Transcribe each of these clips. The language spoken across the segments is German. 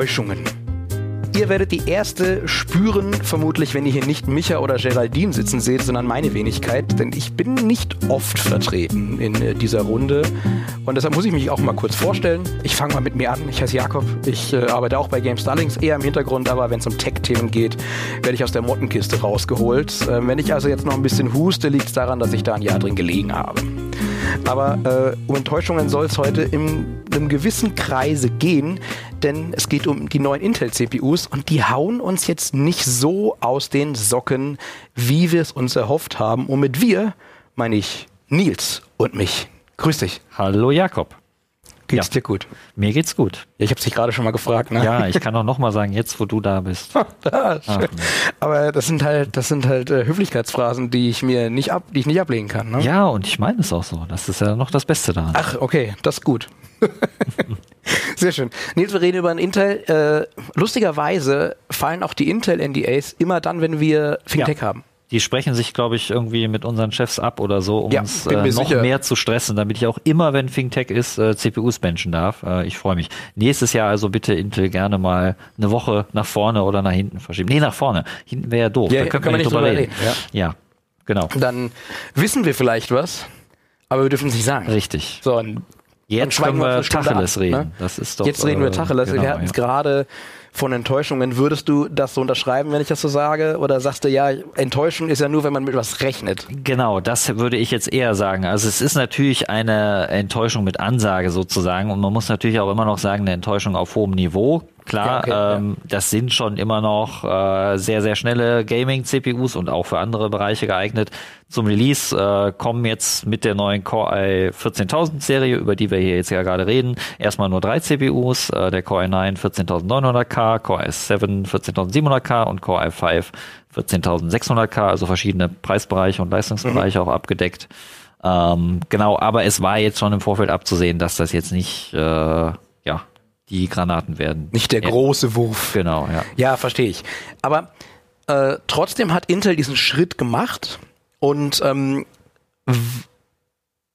Enttäuschungen. Ihr werdet die erste spüren, vermutlich, wenn ihr hier nicht Micha oder Geraldine sitzen seht, sondern meine Wenigkeit, denn ich bin nicht oft vertreten in äh, dieser Runde und deshalb muss ich mich auch mal kurz vorstellen. Ich fange mal mit mir an. Ich heiße Jakob. Ich äh, arbeite auch bei Game Starlings, eher im Hintergrund, aber wenn es um Tech-Themen geht, werde ich aus der Mottenkiste rausgeholt. Ähm, wenn ich also jetzt noch ein bisschen huste, liegt es daran, dass ich da ein Jahr drin gelegen habe. Aber äh, um Enttäuschungen soll es heute in einem gewissen Kreise gehen, denn es geht um die neuen Intel-CPUs und die hauen uns jetzt nicht so aus den Socken, wie wir es uns erhofft haben. Und mit wir meine ich Nils und mich. Grüß dich. Hallo Jakob. Geht's ja. dir gut? Mir geht's gut. Ja, ich habe dich gerade schon mal gefragt. Ne? Ja, ich kann auch noch mal sagen, jetzt wo du da bist. ah, Aber das sind halt, das sind halt äh, Höflichkeitsphrasen, die ich mir nicht ab, die ich nicht ablegen kann. Ne? Ja, und ich meine es auch so. Das ist ja noch das Beste daran. Ach, okay, das ist gut. Sehr schön. Nils, wir reden über ein Intel. Äh, lustigerweise fallen auch die Intel-NDAs immer dann, wenn wir Fintech ja. haben. Die sprechen sich, glaube ich, irgendwie mit unseren Chefs ab oder so, um ja, uns äh, noch sicher. mehr zu stressen, damit ich auch immer, wenn ThinkTech ist, äh, CPUs benchen darf. Äh, ich freue mich. Nächstes Jahr also bitte Intel gerne mal eine Woche nach vorne oder nach hinten verschieben. Nee, nach vorne. Hinten wäre ja doof. Ja, da können wir nicht drüber reden. reden. Ja. ja, genau. Dann wissen wir vielleicht was, aber wir dürfen es nicht sagen. Richtig. So, und Jetzt können wir Tacheles ab, reden. Ne? Das ist doch, Jetzt reden wir äh, Tacheles. Genau, wir hatten es ja. gerade von Enttäuschungen. Würdest du das so unterschreiben, wenn ich das so sage? Oder sagst du, ja, Enttäuschung ist ja nur, wenn man mit was rechnet? Genau, das würde ich jetzt eher sagen. Also es ist natürlich eine Enttäuschung mit Ansage sozusagen. Und man muss natürlich auch immer noch sagen, eine Enttäuschung auf hohem Niveau. Klar, ja, okay, ähm, ja. das sind schon immer noch äh, sehr, sehr schnelle Gaming-CPUs und auch für andere Bereiche geeignet. Zum Release äh, kommen jetzt mit der neuen Core i 14000 Serie, über die wir hier jetzt ja gerade reden, erstmal nur drei CPUs, äh, der Core i9 14900K, Core i7 14700K und Core i5 14600K, also verschiedene Preisbereiche und Leistungsbereiche mhm. auch abgedeckt. Ähm, genau, aber es war jetzt schon im Vorfeld abzusehen, dass das jetzt nicht äh, ja die Granaten werden. Nicht der große Wurf. Genau, ja. Ja, verstehe ich. Aber äh, trotzdem hat Intel diesen Schritt gemacht und ähm,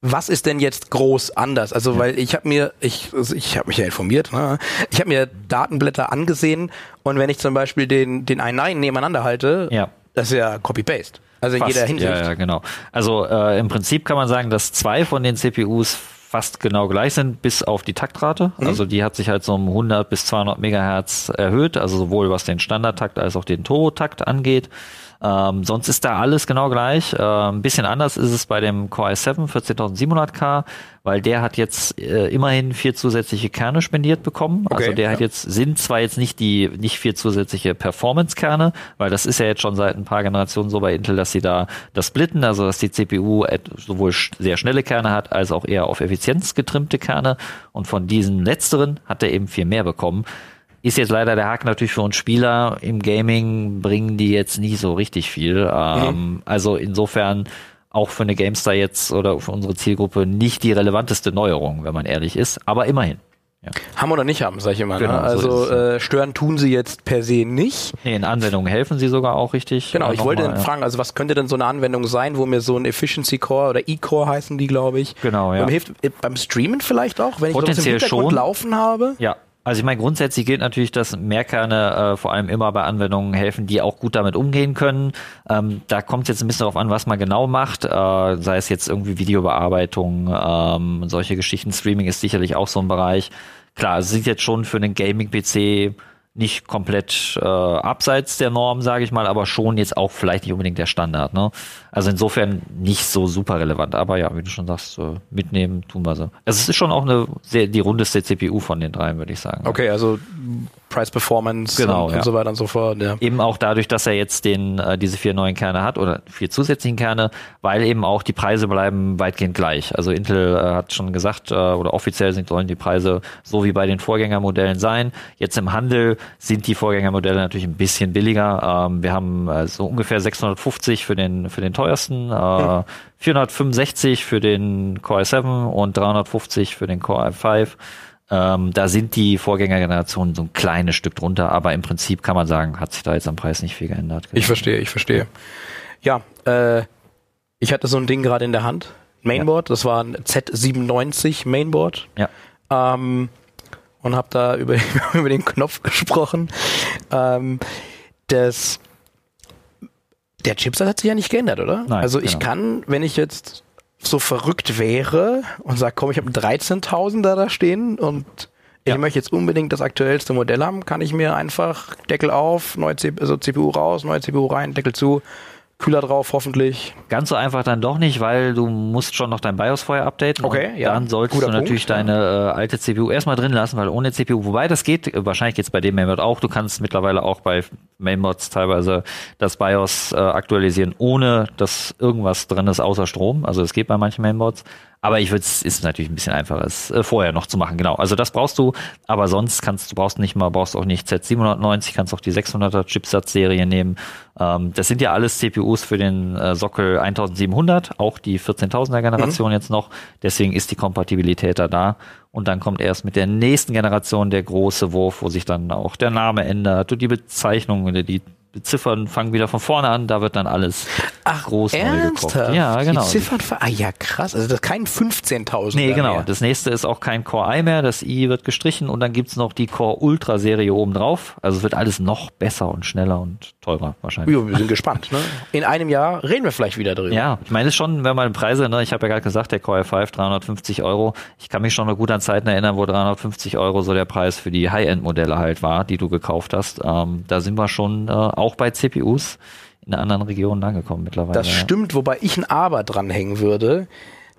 was ist denn jetzt groß anders? Also, weil ich habe mir, ich, also ich habe mich ja informiert, ne? ich habe mir Datenblätter angesehen und wenn ich zum Beispiel den, den i9 nebeneinander halte, ja. das ist ja Copy-Paste. Also Fast, in jeder Hinsicht. Ja, ja, genau. Also äh, im Prinzip kann man sagen, dass zwei von den CPUs fast genau gleich sind, bis auf die Taktrate. Mhm. Also die hat sich halt so um 100 bis 200 Megahertz erhöht, also sowohl was den Standardtakt als auch den Turbo-Takt angeht. Ähm, sonst ist da alles genau gleich. Äh, ein bisschen anders ist es bei dem Core i7 14700K, weil der hat jetzt äh, immerhin vier zusätzliche Kerne spendiert bekommen. Okay, also der ja. hat jetzt, sind zwar jetzt nicht die, nicht vier zusätzliche Performance-Kerne, weil das ist ja jetzt schon seit ein paar Generationen so bei Intel, dass sie da das splitten, also dass die CPU sowohl sehr schnelle Kerne hat, als auch eher auf Effizienz getrimmte Kerne. Und von diesen letzteren hat er eben viel mehr bekommen. Ist jetzt leider der Haken natürlich für uns Spieler. Im Gaming bringen die jetzt nie so richtig viel. Ähm, mhm. Also insofern auch für eine GameStar jetzt oder für unsere Zielgruppe nicht die relevanteste Neuerung, wenn man ehrlich ist, aber immerhin. Ja. Haben oder nicht haben, sag ich immer. Ne? Genau, ne? Also so äh, stören tun sie jetzt per se nicht. Nee, in Anwendungen helfen sie sogar auch richtig. Genau, ich wollte mal, fragen, also was könnte denn so eine Anwendung sein, wo mir so ein Efficiency Core oder E-Core heißen die, glaube ich. Genau, ja. hilft äh, beim Streamen vielleicht auch, wenn ich das im Hintergrund schon. laufen habe? Ja, also ich meine, grundsätzlich gilt natürlich, dass Mehrkerne äh, vor allem immer bei Anwendungen helfen, die auch gut damit umgehen können. Ähm, da kommt jetzt ein bisschen darauf an, was man genau macht, äh, sei es jetzt irgendwie Videobearbeitung, ähm, solche Geschichten. Streaming ist sicherlich auch so ein Bereich. Klar, es sind jetzt schon für einen Gaming-PC nicht komplett äh, abseits der Norm, sage ich mal, aber schon jetzt auch vielleicht nicht unbedingt der Standard. Ne? Also insofern nicht so super relevant. Aber ja, wie du schon sagst, äh, mitnehmen tun wir so. Also es ist schon auch eine sehr die rundeste CPU von den dreien, würde ich sagen. Okay, also Price Performance genau, und, ja. und, so weiter und so fort. Ja. Eben auch dadurch, dass er jetzt den äh, diese vier neuen Kerne hat oder vier zusätzlichen Kerne, weil eben auch die Preise bleiben weitgehend gleich. Also Intel äh, hat schon gesagt äh, oder offiziell sind sollen die Preise so wie bei den Vorgängermodellen sein. Jetzt im Handel sind die Vorgängermodelle natürlich ein bisschen billiger. Ähm, wir haben äh, so ungefähr 650 für den für den teuersten, äh, hm. 465 für den Core i7 und 350 für den Core i5. Ähm, da sind die Vorgängergenerationen so ein kleines Stück drunter, aber im Prinzip kann man sagen, hat sich da jetzt am Preis nicht viel geändert. Ich verstehe, ich verstehe. Ja, äh, ich hatte so ein Ding gerade in der Hand. Mainboard, ja. das war ein Z97 Mainboard. Ja. Ähm, und habe da über, über den Knopf gesprochen. Ähm, das, der Chipsatz hat sich ja nicht geändert, oder? Nein, also ich genau. kann, wenn ich jetzt so verrückt wäre und sage, komm, ich habe einen 13.000er da stehen und Ja. ich möchte jetzt unbedingt das aktuellste Modell haben, kann ich mir einfach Deckel auf, neue CPU, also CPU raus, neue CPU rein, Deckel zu, Kühler drauf, hoffentlich. Ganz so einfach dann doch nicht, weil du musst schon noch dein BIOS vorher updaten. Okay, ja. Dann solltest Guter du natürlich Punkt, deine äh, alte CPU erstmal drin lassen, weil ohne CPU, wobei das geht, äh, wahrscheinlich geht's bei dem Mainboard auch, du kannst mittlerweile auch bei Mainboards teilweise das BIOS äh, aktualisieren, ohne dass irgendwas drin ist außer Strom. Also es geht bei manchen Mainboards. Aber ich würde es ist natürlich ein bisschen einfacher, es äh, vorher noch zu machen. Genau. Also das brauchst du, aber sonst kannst du brauchst nicht mal, brauchst auch nicht Z790, kannst auch die 600er Chipsatz-Serie nehmen. Ähm, das sind ja alles CPUs für den äh, Sockel 1700, auch die 14.000er Generation jetzt noch. Deswegen ist die Kompatibilität da da. Und dann kommt erst mit der nächsten Generation der große Wurf, wo sich dann auch der Name ändert und die Bezeichnung oder die Ziffern fangen wieder von vorne an, da wird dann alles groß neu ernsthaft? gekocht. Ja, genau. Die Ziffern, ah ja, krass. Also das ist kein 15.000. Nee, genau. Mehr. Das nächste ist auch kein Core i mehr. Das i wird gestrichen und dann gibt's noch die Core Ultra Serie oben drauf. Also es wird alles noch besser und schneller und teurer wahrscheinlich. Ja, wir sind gespannt. Ne? In einem Jahr reden wir vielleicht wieder drüber. Ja, ich meine es ist schon, wenn man Preise, ne, ich habe ja gerade gesagt, der Core i5 350 Euro. Ich kann mich schon noch gut an Zeiten erinnern, wo 350 Euro so der Preis für die High-End-Modelle halt war, die du gekauft hast. Ähm, da sind wir schon äh, auch bei CPUs in anderen Regionen angekommen mittlerweile. Das ja. stimmt, wobei ich ein Aber dranhängen würde.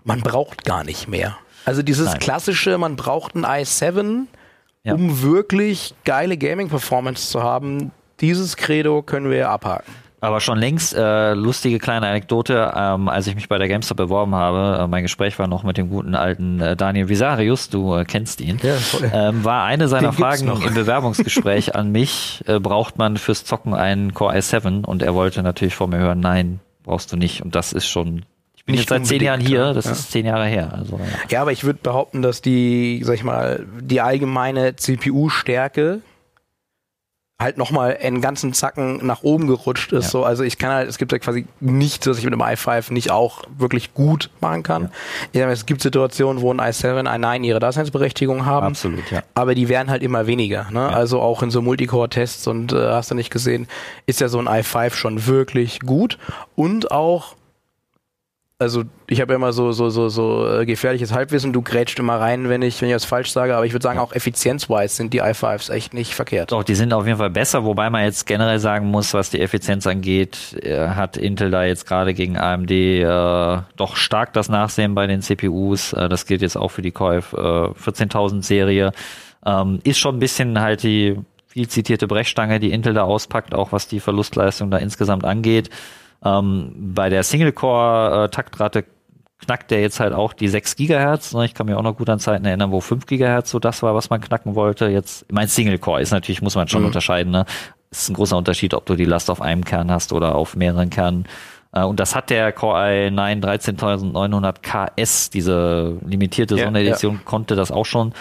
Man braucht gar nicht mehr. Also dieses Nein. klassische, man braucht ein i7, Ja. um wirklich geile Gaming-Performance zu haben. Dieses Credo können wir abhaken. Aber schon längst, äh, lustige kleine Anekdote, ähm, als ich mich bei der GameStop beworben habe, äh, mein Gespräch war noch mit dem guten alten äh, Daniel Visarius, du äh, kennst ihn, Ja, ähm, war eine seiner Den Fragen noch. im Bewerbungsgespräch an mich, äh, braucht man fürs Zocken einen Core i7? Und er wollte natürlich vor mir hören, nein, brauchst du nicht. Und das ist schon, ich bin Nicht jetzt seit zehn Jahren hier, das Ja. ist zehn Jahre her. Also, ja. Ja, aber ich würde behaupten, dass die, sag ich mal, die allgemeine CPU-Stärke halt nochmal einen ganzen Zacken nach oben gerutscht ist. Ja. So, also ich kann halt, es gibt ja quasi nichts, was ich mit dem i5 nicht auch wirklich gut machen kann. Ja. es gibt Situationen, wo ein i7, i9 ihre Daseinsberechtigung haben. Absolut, ja. Aber die werden halt immer weniger. Ne? Also auch in so Multicore-Tests und äh, hast du nicht gesehen, ist ja so ein i5 schon wirklich gut. Und auch also ich habe immer so so so so äh, gefährliches Halbwissen. Du grätscht immer rein, wenn ich wenn ich was falsch sage. Aber ich würde sagen, auch effizienzwise sind die i5s echt nicht verkehrt. Doch, die sind auf jeden Fall besser, wobei man jetzt generell sagen muss, was die Effizienz angeht, äh, hat Intel da jetzt gerade gegen AMD äh, doch stark das Nachsehen bei den CPUs. Äh, das gilt jetzt auch für die Core F, äh, 14.000 Serie. Ähm, ist schon ein bisschen halt die viel zitierte Brechstange, die Intel da auspackt, auch was die Verlustleistung da insgesamt angeht. Ähm, bei der Single-Core-Taktrate knackt der jetzt halt auch die 6 Gigahertz. Ne? Ich kann mich auch noch gut an Zeiten erinnern, wo 5 Gigahertz so das war, was man knacken wollte. Jetzt, mein Single-Core ist natürlich, muss man schon Mhm. unterscheiden. Ne? ist ein großer Unterschied, ob du die Last auf einem Kern hast oder auf mehreren Kernen. Äh, Und das hat der Core i9 13900 KS, diese limitierte Ja, Sonderedition, konnte das auch schon.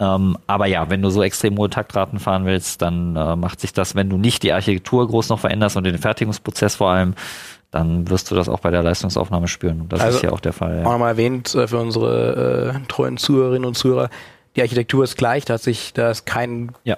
Ähm, aber ja, wenn du so extrem hohe Taktraten fahren willst, dann äh, macht sich das, wenn du nicht die Architektur groß noch veränderst und den Fertigungsprozess vor allem, dann wirst du das auch bei der Leistungsaufnahme spüren. Und das Also, ist ja auch der Fall. Auch Ja. nochmal erwähnt äh, für unsere äh, treuen Zuhörerinnen und Zuhörer, die Architektur ist gleich, da hat sich, da ist kein, ja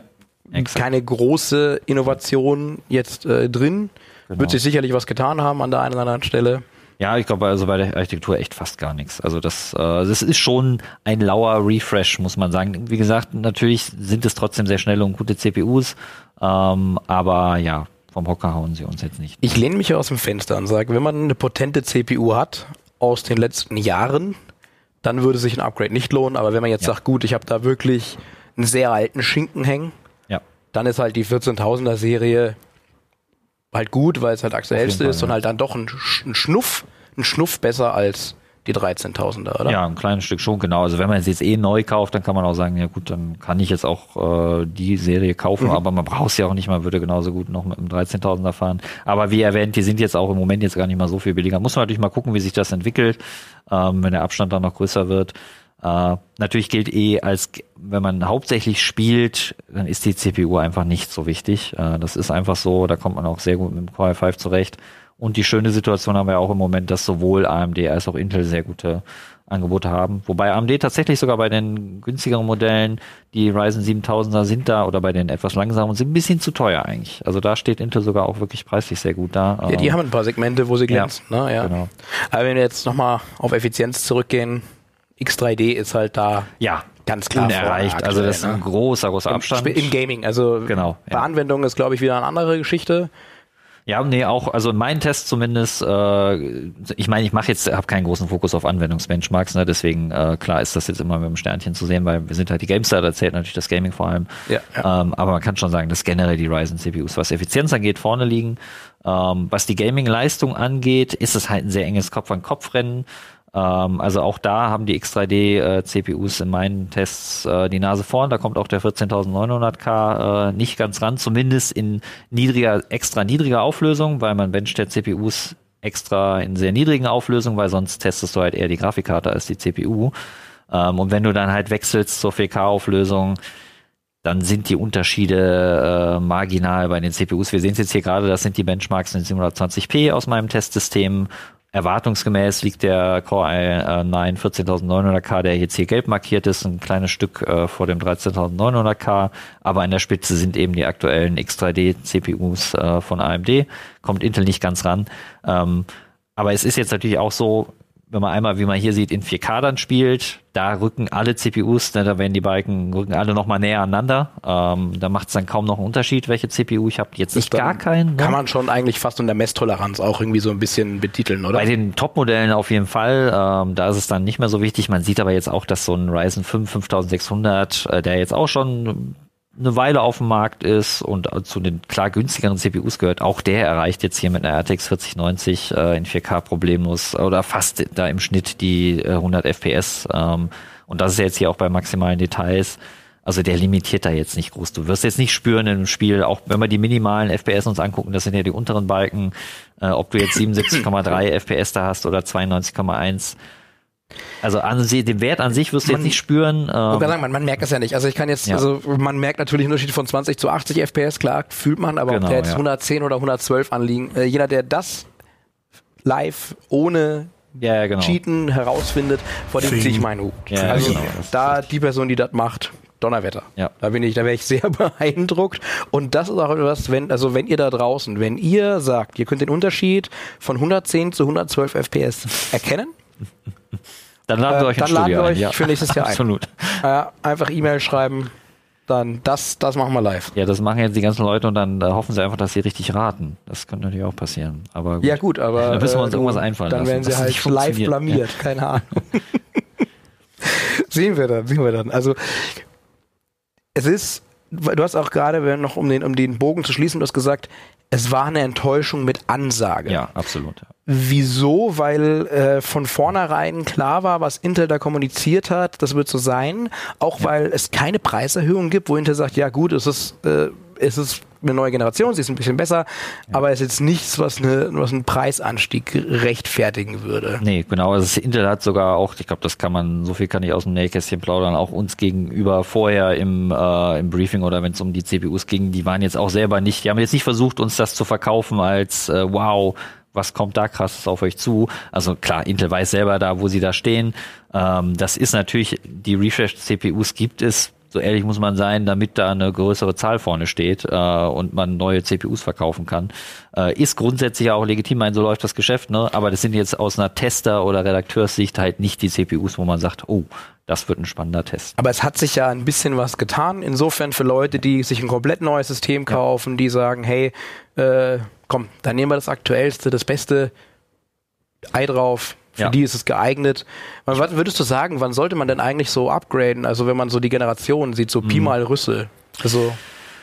keine große Innovation jetzt äh, drin. Genau. Wird sich sicherlich was getan haben an der einen oder anderen Stelle. Ja, ich glaube also bei der Architektur echt fast gar nichts. Also das, äh, das ist schon ein lauer Refresh, muss man sagen. Wie gesagt, natürlich sind es trotzdem sehr schnelle und gute CPUs, ähm, aber ja, vom Hocker hauen sie uns jetzt nicht. Ich lehne mich aus dem Fenster und sage, wenn man eine potente CPU hat aus den letzten Jahren, dann würde sich ein Upgrade nicht lohnen. Aber wenn man jetzt Ja. sagt, gut, ich habe da wirklich einen sehr alten Schinken hängen, Ja, dann ist halt die 14.000er Serie halt gut, weil es halt aktuellste Fall, ist und ja. halt dann doch ein, ein Schnuff, ein Schnuff besser als die 13.000er, oder? ja, ein kleines Stück schon, genau. Also wenn man es jetzt eh neu kauft, dann kann man auch sagen, ja gut, dann kann ich jetzt auch äh, die Serie kaufen, aber man braucht es ja auch nicht, man würde genauso gut noch mit einem 13.000er fahren. Aber wie erwähnt, die sind jetzt auch im Moment jetzt gar nicht mal so viel billiger. Muss man natürlich mal gucken, wie sich das entwickelt, ähm, wenn der Abstand dann noch größer wird. Äh, natürlich gilt eh, als wenn man hauptsächlich spielt, dann ist die CPU einfach nicht so wichtig. Äh, das ist einfach so, da kommt man auch sehr gut mit dem Core i5 zurecht. Und die schöne Situation haben wir auch im Moment, dass sowohl AMD als auch Intel sehr gute Angebote haben. Wobei AMD tatsächlich sogar bei den günstigeren Modellen, die Ryzen 7000er sind da oder bei den etwas langsamen sind ein bisschen zu teuer eigentlich. Also da steht Intel sogar auch wirklich preislich sehr gut da. Ja, die ähm, haben ein paar Segmente, wo sie glänzen. Ja, ne? ja. Genau. Aber wenn wir jetzt nochmal auf Effizienz zurückgehen, X3D ist halt da. Ja, ganz klar unerreicht. Also das ist ein ne? großer, großer Abstand. Im, Im Gaming. Also genau, bei ja. Anwendungen ist, glaube ich, wieder eine andere Geschichte. Ja, nee, auch, also in meinen Tests zumindest, äh, ich meine, ich mache jetzt, habe keinen großen Fokus auf Anwendungsbenchmarks, ne, deswegen äh, klar ist das jetzt immer mit dem Sternchen zu sehen, weil wir sind halt die GameStar, da zählt natürlich das Gaming vor allem. Ja, ja. Ähm, aber man kann schon sagen, dass generell die Ryzen CPUs, was Effizienz angeht, vorne liegen. Ähm, was die Gaming-Leistung angeht, ist es halt ein sehr enges Kopf-an-Kopf-Rennen. Ähm, also auch da haben die X3D äh, in meinen Tests äh, die Nase vorn. Da kommt auch der 14900K äh, nicht ganz ran, zumindest in niedriger, extra niedriger Auflösung, weil man bencht der CPUs extra in sehr niedrigen Auflösungen, weil sonst testest du halt eher die Grafikkarte als die CPU. Ähm, und wenn du dann halt wechselst zur 4K-Auflösung, dann sind die Unterschiede äh, marginal bei den CPUs. Wir sehen es jetzt hier gerade, das sind die Benchmarks in 720p aus meinem Testsystem Erwartungsgemäß liegt der Core i9 14900K, der jetzt hier gelb markiert ist, ein kleines Stück äh, vor dem 13900K, aber an der Spitze sind eben die aktuellen X3D CPUs äh, von AMD, kommt Intel nicht ganz ran. Ähm, aber es ist jetzt natürlich auch so, wenn man einmal, wie man hier sieht, in 4K dann spielt, da rücken alle CPUs, ne, da werden die Balken, rücken alle nochmal näher aneinander. Ähm, da macht es dann kaum noch einen Unterschied, welche CPU ich habe. Jetzt nicht gar keinen. Ne? Kann man schon eigentlich fast unter Messtoleranz auch irgendwie so ein bisschen betiteln, oder? Bei den Top-Modellen auf jeden Fall. Ähm, da ist es dann nicht mehr so wichtig. Man sieht aber jetzt auch, dass so ein Ryzen 5 5600, äh, der jetzt auch schon eine Weile auf dem Markt ist und zu den klar günstigeren CPUs gehört, auch der erreicht jetzt hier mit einer RTX 4090 äh, in 4K problemlos oder fast da im Schnitt die äh, 100 FPS. Ähm, und das ist jetzt hier auch bei maximalen Details. Also der limitiert da jetzt nicht groß. Du wirst jetzt nicht spüren im Spiel, auch wenn wir die minimalen FPS uns angucken, das sind ja die unteren Balken, äh, ob du jetzt 77,3 FPS da hast oder 92,1 also an sie, den Wert an sich wirst du man, jetzt nicht spüren. Ähm, sagen, man, man merkt das ja nicht. Also ich kann jetzt, ja. also man merkt natürlich einen Unterschied von 20 zu 80 FPS, klar, fühlt man, aber genau, ob der jetzt ja. 110 oder 112 anliegen, äh, jeder, der das live ohne ja, ja, genau. Cheaten herausfindet, vor dem ziehe ich meinen Hut. Ja, also genau. da die Person, die das macht, Donnerwetter. Ja. Da bin ich, da wäre ich sehr beeindruckt. Und das ist auch etwas, wenn, also wenn ihr da draußen, wenn ihr sagt, ihr könnt den Unterschied von 110 zu 112 FPS erkennen, Dann laden wir äh, euch Dann laden wir euch ja. für nächstes Jahr Absolut. ein. Absolut. Einfach E-Mail schreiben. Dann das, das machen wir live. Ja, das machen jetzt die ganzen Leute und dann da hoffen sie einfach, dass sie richtig raten. Das könnte natürlich auch passieren. Aber gut. Ja gut, aber dann müssen wir uns äh, irgendwas einfallen Dann werden sie halt live blamiert. Ja. Keine Ahnung. sehen wir dann, sehen wir dann. Also es ist, du hast auch gerade noch um den um den Bogen zu schließen, du hast gesagt, es war eine Enttäuschung mit Ansage. Ja, absolut. Ja. Wieso? Weil äh, von vornherein klar war, was Intel da kommuniziert hat, das wird so sein. Auch ja. weil es keine Preiserhöhung gibt, wo Intel sagt, ja gut, es ist, äh, es ist eine neue Generation, sie ist ein bisschen besser, ja. aber es ist jetzt nichts, was, eine, was einen Preisanstieg rechtfertigen würde. Nee, genau. Also Intel hat sogar auch, ich glaube, das kann man, so viel kann ich aus dem Nähkästchen plaudern, auch uns gegenüber vorher im, äh, im Briefing oder wenn es um die CPUs ging, die waren jetzt auch selber nicht, die haben jetzt nicht versucht, uns das zu verkaufen als äh, wow, was kommt da krasses auf euch zu? Also klar, Intel weiß selber da, wo sie da stehen. Ähm, das ist natürlich, die Refresh-CPUs gibt es, so ehrlich muss man sein, damit da eine größere Zahl vorne steht äh, und man neue CPUs verkaufen kann. Äh, ist grundsätzlich auch legitim, mein, so läuft das Geschäft, ne? aber das sind jetzt aus einer Tester- oder Redakteurssicht halt nicht die CPUs, wo man sagt, oh, das wird ein spannender Test. Aber es hat sich ja ein bisschen was getan. Insofern für Leute, die sich ein komplett neues System kaufen, ja. die sagen, hey, äh, komm, dann nehmen wir das aktuellste, das beste Ei drauf. Für ja. die ist es geeignet. Was würdest du sagen, wann sollte man denn eigentlich so upgraden? Also wenn man so die Generationen sieht, so Pi mhm. mal Rüssel. Also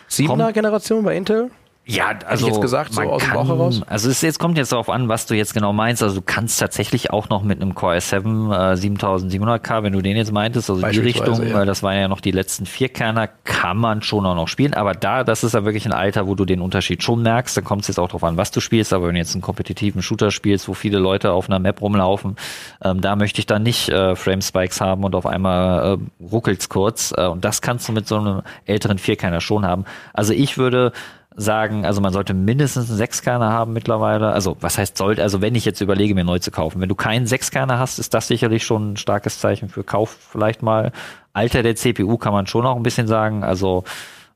siebener Generation bei Intel? Ja, also jetzt gesagt, so aus dem Bauch heraus. Also es jetzt kommt jetzt darauf an, was du jetzt genau meinst. Also du kannst tatsächlich auch noch mit einem Core i7 äh, 7700K, wenn du den jetzt meintest, also die Richtung, ja. weil das waren ja noch die letzten vier Kerner, kann man schon auch noch spielen. Aber da, das ist ja wirklich ein Alter, wo du den Unterschied schon merkst. Dann kommt es jetzt auch darauf an, was du spielst. Aber wenn du jetzt einen kompetitiven Shooter spielst, wo viele Leute auf einer Map rumlaufen, ähm, da möchte ich dann nicht äh, Frame Spikes haben und auf einmal äh, ruckelt's kurz. Äh, und das kannst du mit so einem älteren Vierkerner schon haben. Also ich würde sagen, also man sollte mindestens einen Sechskerner haben mittlerweile. Also was heißt sollte, also wenn ich jetzt überlege, mir neu zu kaufen. Wenn du keinen Sechskerner hast, ist das sicherlich schon ein starkes Zeichen für Kauf vielleicht mal. Alter der CPU kann man schon auch ein bisschen sagen. Also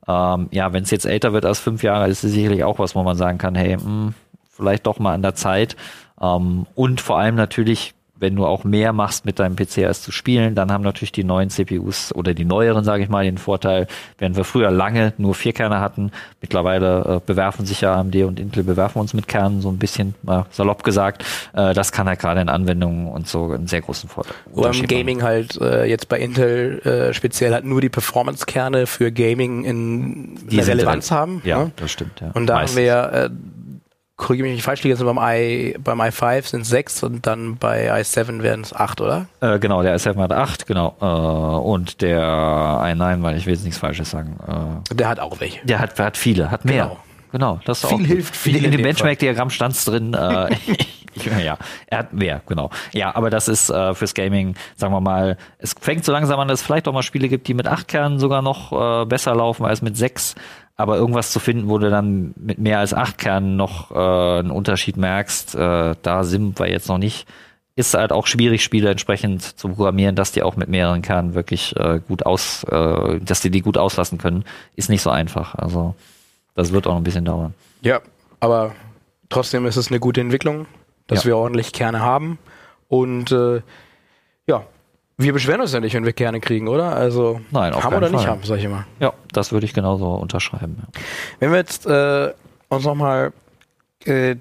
ähm, ja, wenn es jetzt älter wird als fünf Jahre, ist es sicherlich auch was, wo man sagen kann, hey, mh, hm, vielleicht doch mal an der Zeit. Ähm, und vor allem natürlich wenn du auch mehr machst mit deinem PC als zu spielen, dann haben natürlich die neuen CPUs oder die neueren, sage ich mal, den Vorteil, während wir früher lange nur vier Kerne hatten, mittlerweile äh, bewerfen sich ja AMD und Intel bewerfen uns mit Kernen, so ein bisschen mal salopp gesagt. Äh, das kann halt gerade in Anwendungen und so einen sehr großen Vorteil. Oder im Gaming halt äh, jetzt bei Intel äh, speziell halt nur die Performance-Kerne für Gaming in die Relevanz haben. Ja, ne? das stimmt. Ja. Und da Meistens. haben wir äh, korrigiere mich nicht falsch, liege beim, i, beim i5 sind es 6 und dann bei i7 werden es 8, oder? Äh, genau, der i7 hat 8, genau. Äh, und der i9, weil ich will jetzt nichts Falsches sagen. Äh, der hat auch welche. Der hat, hat viele, hat mehr. Genau. Genau, das viel auch, hilft viel. In, in dem Benchmark-Diagramm stand es drin. Äh, ja, er hat mehr, genau. Ja, aber das ist äh, fürs Gaming, sagen wir mal, es fängt so langsam an, dass es vielleicht auch mal Spiele gibt, die mit acht Kernen sogar noch äh, besser laufen als mit sechs. Aber irgendwas zu finden, wo du dann mit mehr als acht Kernen noch äh, einen Unterschied merkst, äh, da sind wir jetzt noch nicht. Ist halt auch schwierig, Spiele entsprechend zu programmieren, dass die auch mit mehreren Kernen wirklich äh, gut aus, äh, dass die die gut auslassen können, ist nicht so einfach. Also das wird auch ein bisschen dauern. Ja, aber trotzdem ist es eine gute Entwicklung, dass ja. wir ordentlich Kerne haben. Und äh, ja, wir beschweren uns ja nicht, wenn wir Kerne kriegen, oder? Also Nein, auf haben oder Fall. nicht haben, sag ich immer. Ja, das würde ich genauso unterschreiben. Ja. Wenn wir jetzt äh, uns nochmal äh,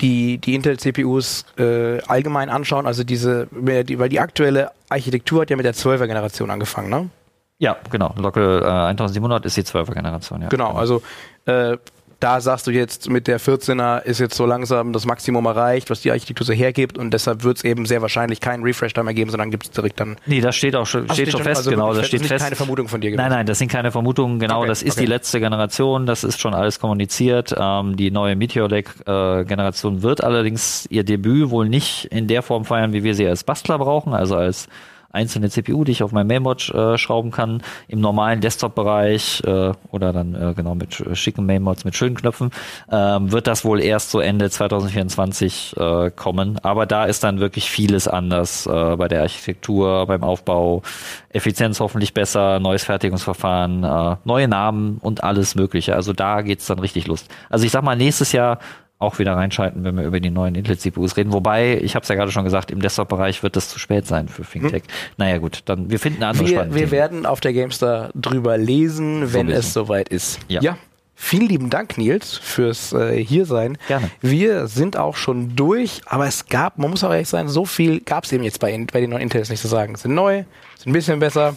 die, die Intel-CPUs äh, allgemein anschauen, also diese, weil die aktuelle Architektur hat ja mit der 12er Generation angefangen, ne? Ja, genau. Local äh, 1700 ist die 12er Generation, ja. Genau, also äh, da sagst du jetzt, mit der 14er ist jetzt so langsam das Maximum erreicht, was die Architektur so hergibt und deshalb wird es eben sehr wahrscheinlich keinen Refresh da mehr geben, sondern gibt es direkt dann. Nee, das steht auch schon, steht, steht schon fest, also genau, das steht fest. keine Vermutung von dir gewesen. Nein, nein, das sind keine Vermutungen, genau, okay, das ist okay. die letzte Generation, das ist schon alles kommuniziert. Ähm, die neue Meteor Lake äh, Generation wird allerdings ihr Debüt wohl nicht in der Form feiern, wie wir sie als Bastler brauchen, also als einzelne CPU, die ich auf mein Mainboard äh, schrauben kann, im normalen Desktop-Bereich äh, oder dann äh, genau mit schicken Mainboards mit schönen Knöpfen, ähm, wird das wohl erst so Ende 2024 äh, kommen. Aber da ist dann wirklich vieles anders äh, bei der Architektur, beim Aufbau, Effizienz hoffentlich besser, neues Fertigungsverfahren, äh, neue Namen und alles Mögliche. Also da geht's dann richtig Lust. Also ich sag mal, nächstes Jahr auch wieder reinschalten, wenn wir über die neuen Intel-CPUs reden. Wobei, ich habe es ja gerade schon gesagt, im Desktop-Bereich wird das zu spät sein für ThinkTech. Hm. Naja gut, dann wir finden andere Wir, wir werden auf der Gamestar drüber lesen, wenn so es soweit ist. Ja. ja. Vielen lieben Dank, Nils, fürs äh, Hiersein. Gerne. Wir sind auch schon durch, aber es gab, man muss auch ehrlich sein, so viel gab es eben jetzt bei, bei den neuen Intels nicht zu sagen. Sind neu, sind ein bisschen besser,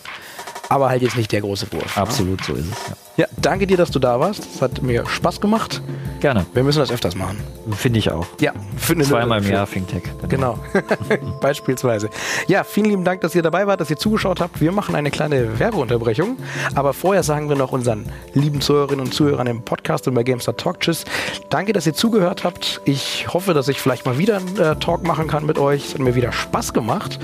aber halt jetzt nicht der große Wurf. Ne? Absolut, ne? so ist es. Ja. ja, danke dir, dass du da warst. Es hat mir Spaß gemacht. Gerne. Wir müssen das öfters machen. Finde ich auch. Ja, finde Zweimal im Jahr Fintech. Genau. genau. Beispielsweise. Ja, vielen lieben Dank, dass ihr dabei wart, dass ihr zugeschaut habt. Wir machen eine kleine Werbeunterbrechung. Aber vorher sagen wir noch unseren lieben Zuhörerinnen und Zuhörern im Podcast und bei GameStar Talk Tschüss. Danke, dass ihr zugehört habt. Ich hoffe, dass ich vielleicht mal wieder einen äh, Talk machen kann mit euch. Es hat mir wieder Spaß gemacht.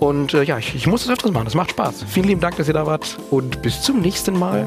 Und äh, ja, ich, ich muss das öfters machen. Das macht Spaß. Vielen lieben Dank, dass ihr da wart und bis zum nächsten Mal.